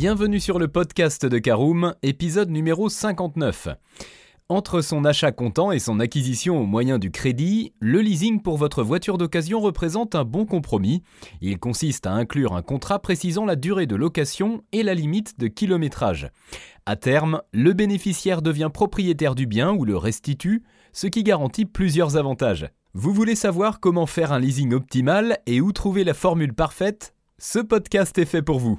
Bienvenue sur le podcast de Caroom, épisode numéro 59. Entre son achat comptant et son acquisition au moyen du crédit, le leasing pour votre voiture d'occasion représente un bon compromis. Il consiste à inclure un contrat précisant la durée de location et la limite de kilométrage. À terme, le bénéficiaire devient propriétaire du bien ou le restitue, ce qui garantit plusieurs avantages. Vous voulez savoir comment faire un leasing optimal et où trouver la formule parfaite? Ce podcast est fait pour vous.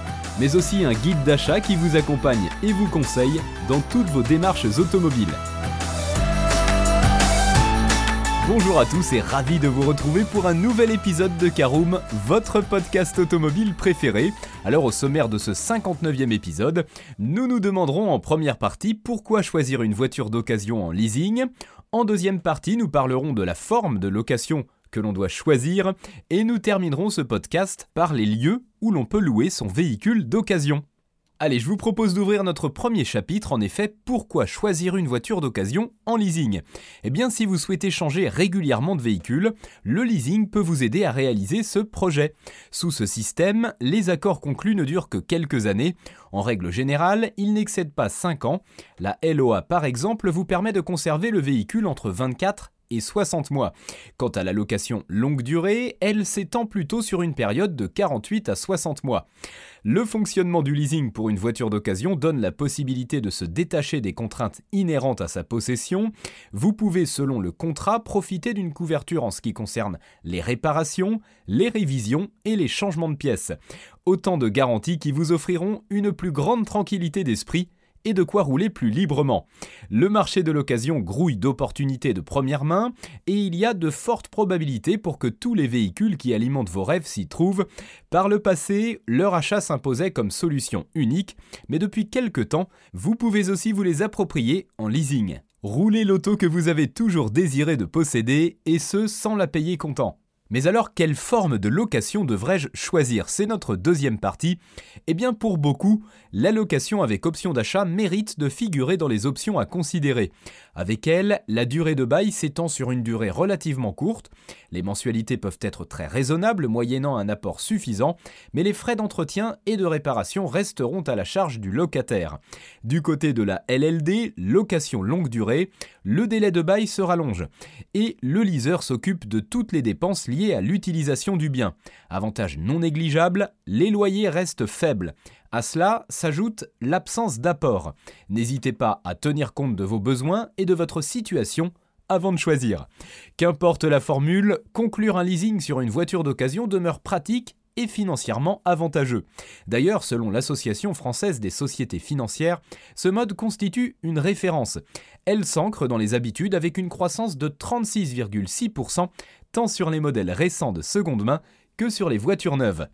mais aussi un guide d'achat qui vous accompagne et vous conseille dans toutes vos démarches automobiles. Bonjour à tous et ravi de vous retrouver pour un nouvel épisode de Caroom, votre podcast automobile préféré. Alors au sommaire de ce 59e épisode, nous nous demanderons en première partie pourquoi choisir une voiture d'occasion en leasing. En deuxième partie, nous parlerons de la forme de location que l'on doit choisir, et nous terminerons ce podcast par les lieux où l'on peut louer son véhicule d'occasion. Allez, je vous propose d'ouvrir notre premier chapitre, en effet, pourquoi choisir une voiture d'occasion en leasing? Eh bien, si vous souhaitez changer régulièrement de véhicule, le leasing peut vous aider à réaliser ce projet. Sous ce système, les accords conclus ne durent que quelques années. En règle générale, ils n'excèdent pas 5 ans. La LOA, par exemple, vous permet de conserver le véhicule entre 24 et 60 mois. Quant à la location longue durée, elle s'étend plutôt sur une période de 48 à 60 mois. Le fonctionnement du leasing pour une voiture d'occasion donne la possibilité de se détacher des contraintes inhérentes à sa possession. Vous pouvez, selon le contrat, profiter d'une couverture en ce qui concerne les réparations, les révisions et les changements de pièces. Autant de garanties qui vous offriront une plus grande tranquillité d'esprit et de quoi rouler plus librement. Le marché de l'occasion grouille d'opportunités de première main et il y a de fortes probabilités pour que tous les véhicules qui alimentent vos rêves s'y trouvent. Par le passé, leur achat s'imposait comme solution unique, mais depuis quelques temps, vous pouvez aussi vous les approprier en leasing. Roulez l'auto que vous avez toujours désiré de posséder et ce sans la payer comptant. Mais alors, quelle forme de location devrais-je choisir? C'est notre deuxième partie. Eh bien, pour beaucoup, la location avec option d'achat mérite de figurer dans les options à considérer. Avec elle, la durée de bail s'étend sur une durée relativement courte. Les mensualités peuvent être très raisonnables, moyennant un apport suffisant, mais les frais d'entretien et de réparation resteront à la charge du locataire. Du côté de la LLD, location longue durée, le délai de bail se rallonge et le leaser s'occupe de toutes les dépenses liées à l'utilisation du bien. Avantage non négligeable, les loyers restent faibles. À cela s'ajoute l'absence d'apport. N'hésitez pas à tenir compte de vos besoins et de votre situation avant de choisir. Qu'importe la formule, conclure un leasing sur une voiture d'occasion demeure pratique financièrement avantageux. D'ailleurs, selon l'Association française des sociétés financières, ce mode constitue une référence. Elle s'ancre dans les habitudes avec une croissance de 36,6%, tant sur les modèles récents de seconde main que sur les voitures neuves.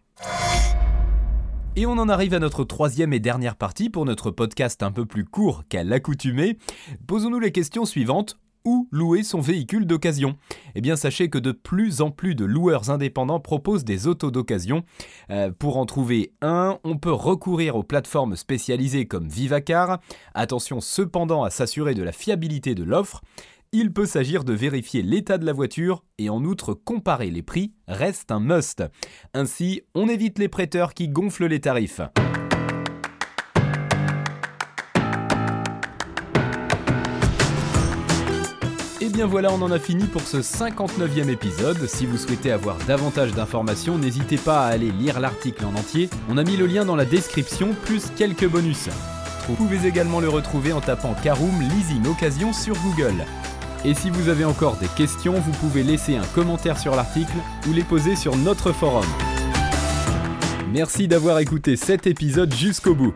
Et on en arrive à notre troisième et dernière partie pour notre podcast un peu plus court qu'à l'accoutumée. Posons-nous les questions suivantes où louer son véhicule d'occasion Eh bien sachez que de plus en plus de loueurs indépendants proposent des autos d'occasion. Euh, pour en trouver un, on peut recourir aux plateformes spécialisées comme Vivacar. Attention cependant à s'assurer de la fiabilité de l'offre. Il peut s'agir de vérifier l'état de la voiture et en outre comparer les prix reste un must. Ainsi, on évite les prêteurs qui gonflent les tarifs. Bien voilà, on en a fini pour ce 59e épisode. Si vous souhaitez avoir davantage d'informations, n'hésitez pas à aller lire l'article en entier. On a mis le lien dans la description, plus quelques bonus. Vous pouvez également le retrouver en tapant Caroom Leasing Occasion sur Google. Et si vous avez encore des questions, vous pouvez laisser un commentaire sur l'article ou les poser sur notre forum. Merci d'avoir écouté cet épisode jusqu'au bout.